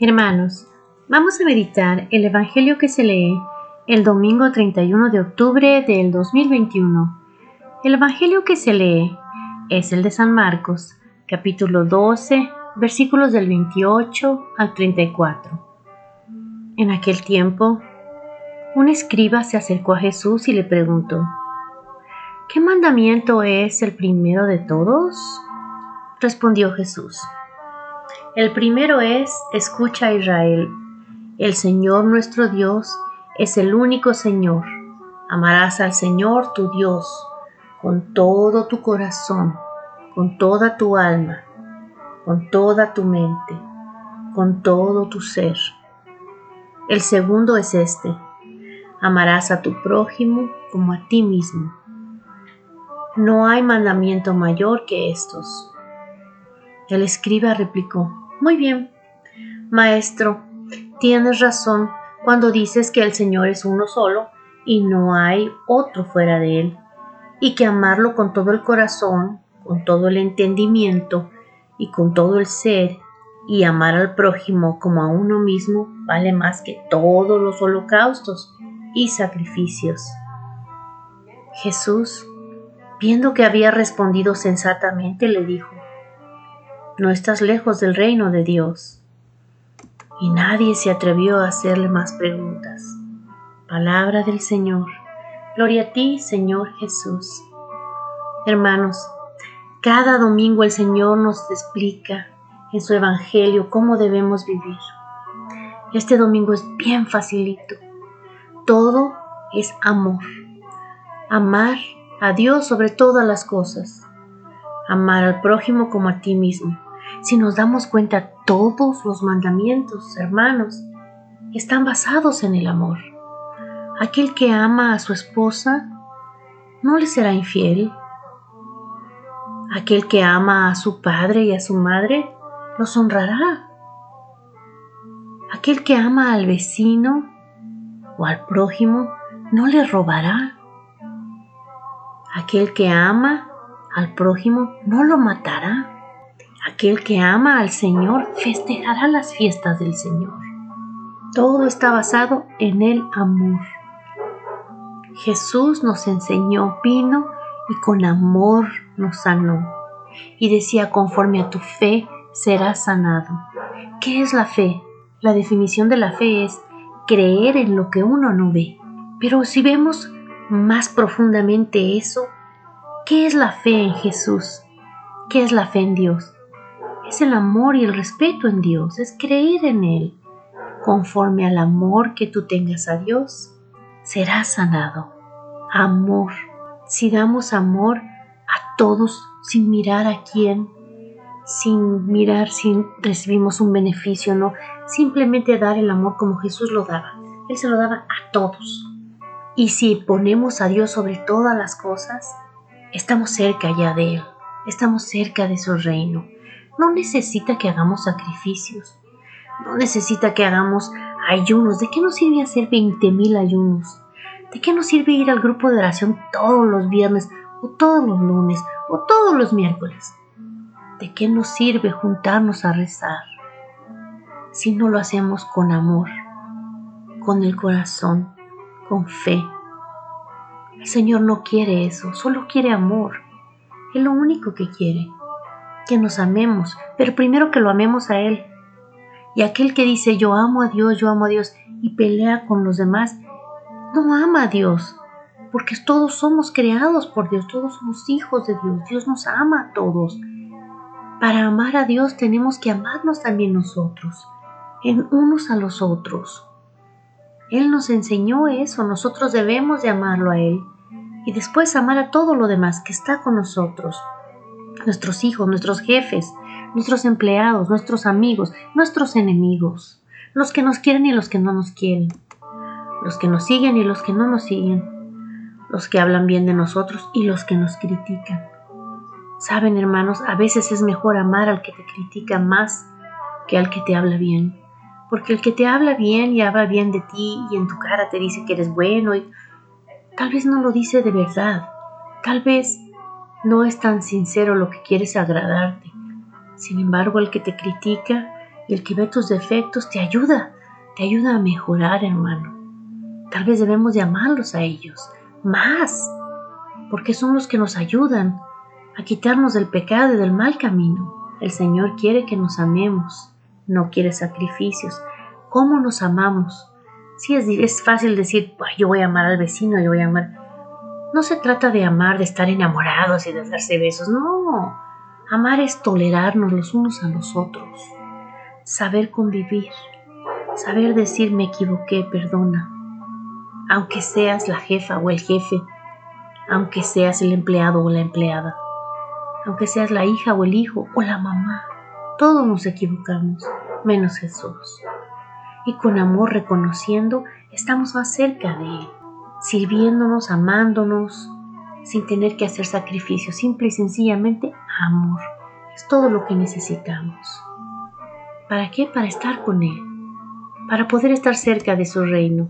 Hermanos, vamos a meditar el Evangelio que se lee el domingo 31 de octubre del 2021. El Evangelio que se lee es el de San Marcos, capítulo 12, versículos del 28 al 34. En aquel tiempo, un escriba se acercó a Jesús y le preguntó, ¿Qué mandamiento es el primero de todos? Respondió Jesús. El primero es, escucha Israel, el Señor nuestro Dios es el único Señor. Amarás al Señor tu Dios con todo tu corazón, con toda tu alma, con toda tu mente, con todo tu ser. El segundo es este, amarás a tu prójimo como a ti mismo. No hay mandamiento mayor que estos. El escriba replicó, muy bien. Maestro, tienes razón cuando dices que el Señor es uno solo y no hay otro fuera de Él, y que amarlo con todo el corazón, con todo el entendimiento y con todo el ser, y amar al prójimo como a uno mismo vale más que todos los holocaustos y sacrificios. Jesús, viendo que había respondido sensatamente, le dijo, no estás lejos del reino de Dios. Y nadie se atrevió a hacerle más preguntas. Palabra del Señor. Gloria a ti, Señor Jesús. Hermanos, cada domingo el Señor nos explica en su Evangelio cómo debemos vivir. Este domingo es bien facilito. Todo es amor. Amar a Dios sobre todas las cosas. Amar al prójimo como a ti mismo. Si nos damos cuenta, todos los mandamientos, hermanos, están basados en el amor. Aquel que ama a su esposa no le será infiel. Aquel que ama a su padre y a su madre los honrará. Aquel que ama al vecino o al prójimo no le robará. Aquel que ama al prójimo no lo matará. Aquel que ama al Señor festejará las fiestas del Señor. Todo está basado en el amor. Jesús nos enseñó, vino y con amor nos sanó. Y decía, conforme a tu fe serás sanado. ¿Qué es la fe? La definición de la fe es creer en lo que uno no ve. Pero si vemos más profundamente eso, ¿qué es la fe en Jesús? ¿Qué es la fe en Dios? Es el amor y el respeto en Dios, es creer en Él. Conforme al amor que tú tengas a Dios, serás sanado. Amor. Si damos amor a todos sin mirar a quién, sin mirar si recibimos un beneficio o no, simplemente dar el amor como Jesús lo daba. Él se lo daba a todos. Y si ponemos a Dios sobre todas las cosas, estamos cerca ya de Él, estamos cerca de su reino no necesita que hagamos sacrificios, no necesita que hagamos ayunos. ¿De qué nos sirve hacer 20.000 ayunos? ¿De qué nos sirve ir al grupo de oración todos los viernes o todos los lunes o todos los miércoles? ¿De qué nos sirve juntarnos a rezar si no lo hacemos con amor, con el corazón, con fe? El Señor no quiere eso, solo quiere amor. Es lo único que quiere que nos amemos, pero primero que lo amemos a Él. Y aquel que dice yo amo a Dios, yo amo a Dios y pelea con los demás, no ama a Dios, porque todos somos creados por Dios, todos somos hijos de Dios, Dios nos ama a todos. Para amar a Dios tenemos que amarnos también nosotros, en unos a los otros. Él nos enseñó eso, nosotros debemos de amarlo a Él y después amar a todo lo demás que está con nosotros nuestros hijos, nuestros jefes, nuestros empleados, nuestros amigos, nuestros enemigos, los que nos quieren y los que no nos quieren, los que nos siguen y los que no nos siguen, los que hablan bien de nosotros y los que nos critican. Saben, hermanos, a veces es mejor amar al que te critica más que al que te habla bien, porque el que te habla bien y habla bien de ti y en tu cara te dice que eres bueno y tal vez no lo dice de verdad, tal vez no es tan sincero lo que quieres agradarte. Sin embargo, el que te critica Y el que ve tus defectos te ayuda, te ayuda a mejorar, hermano. Tal vez debemos de amarlos a ellos, más, porque son los que nos ayudan a quitarnos del pecado y del mal camino. El Señor quiere que nos amemos, no quiere sacrificios. ¿Cómo nos amamos? Sí, es, es fácil decir, yo voy a amar al vecino, yo voy a amar. No se trata de amar, de estar enamorados y de darse besos, no. Amar es tolerarnos los unos a los otros, saber convivir, saber decir me equivoqué, perdona. Aunque seas la jefa o el jefe, aunque seas el empleado o la empleada, aunque seas la hija o el hijo o la mamá, todos nos equivocamos, menos Jesús. Y con amor reconociendo, estamos más cerca de Él, sirviéndonos, amándonos, sin tener que hacer sacrificios, simple y sencillamente amor. Es todo lo que necesitamos. ¿Para qué? Para estar con Él, para poder estar cerca de su reino.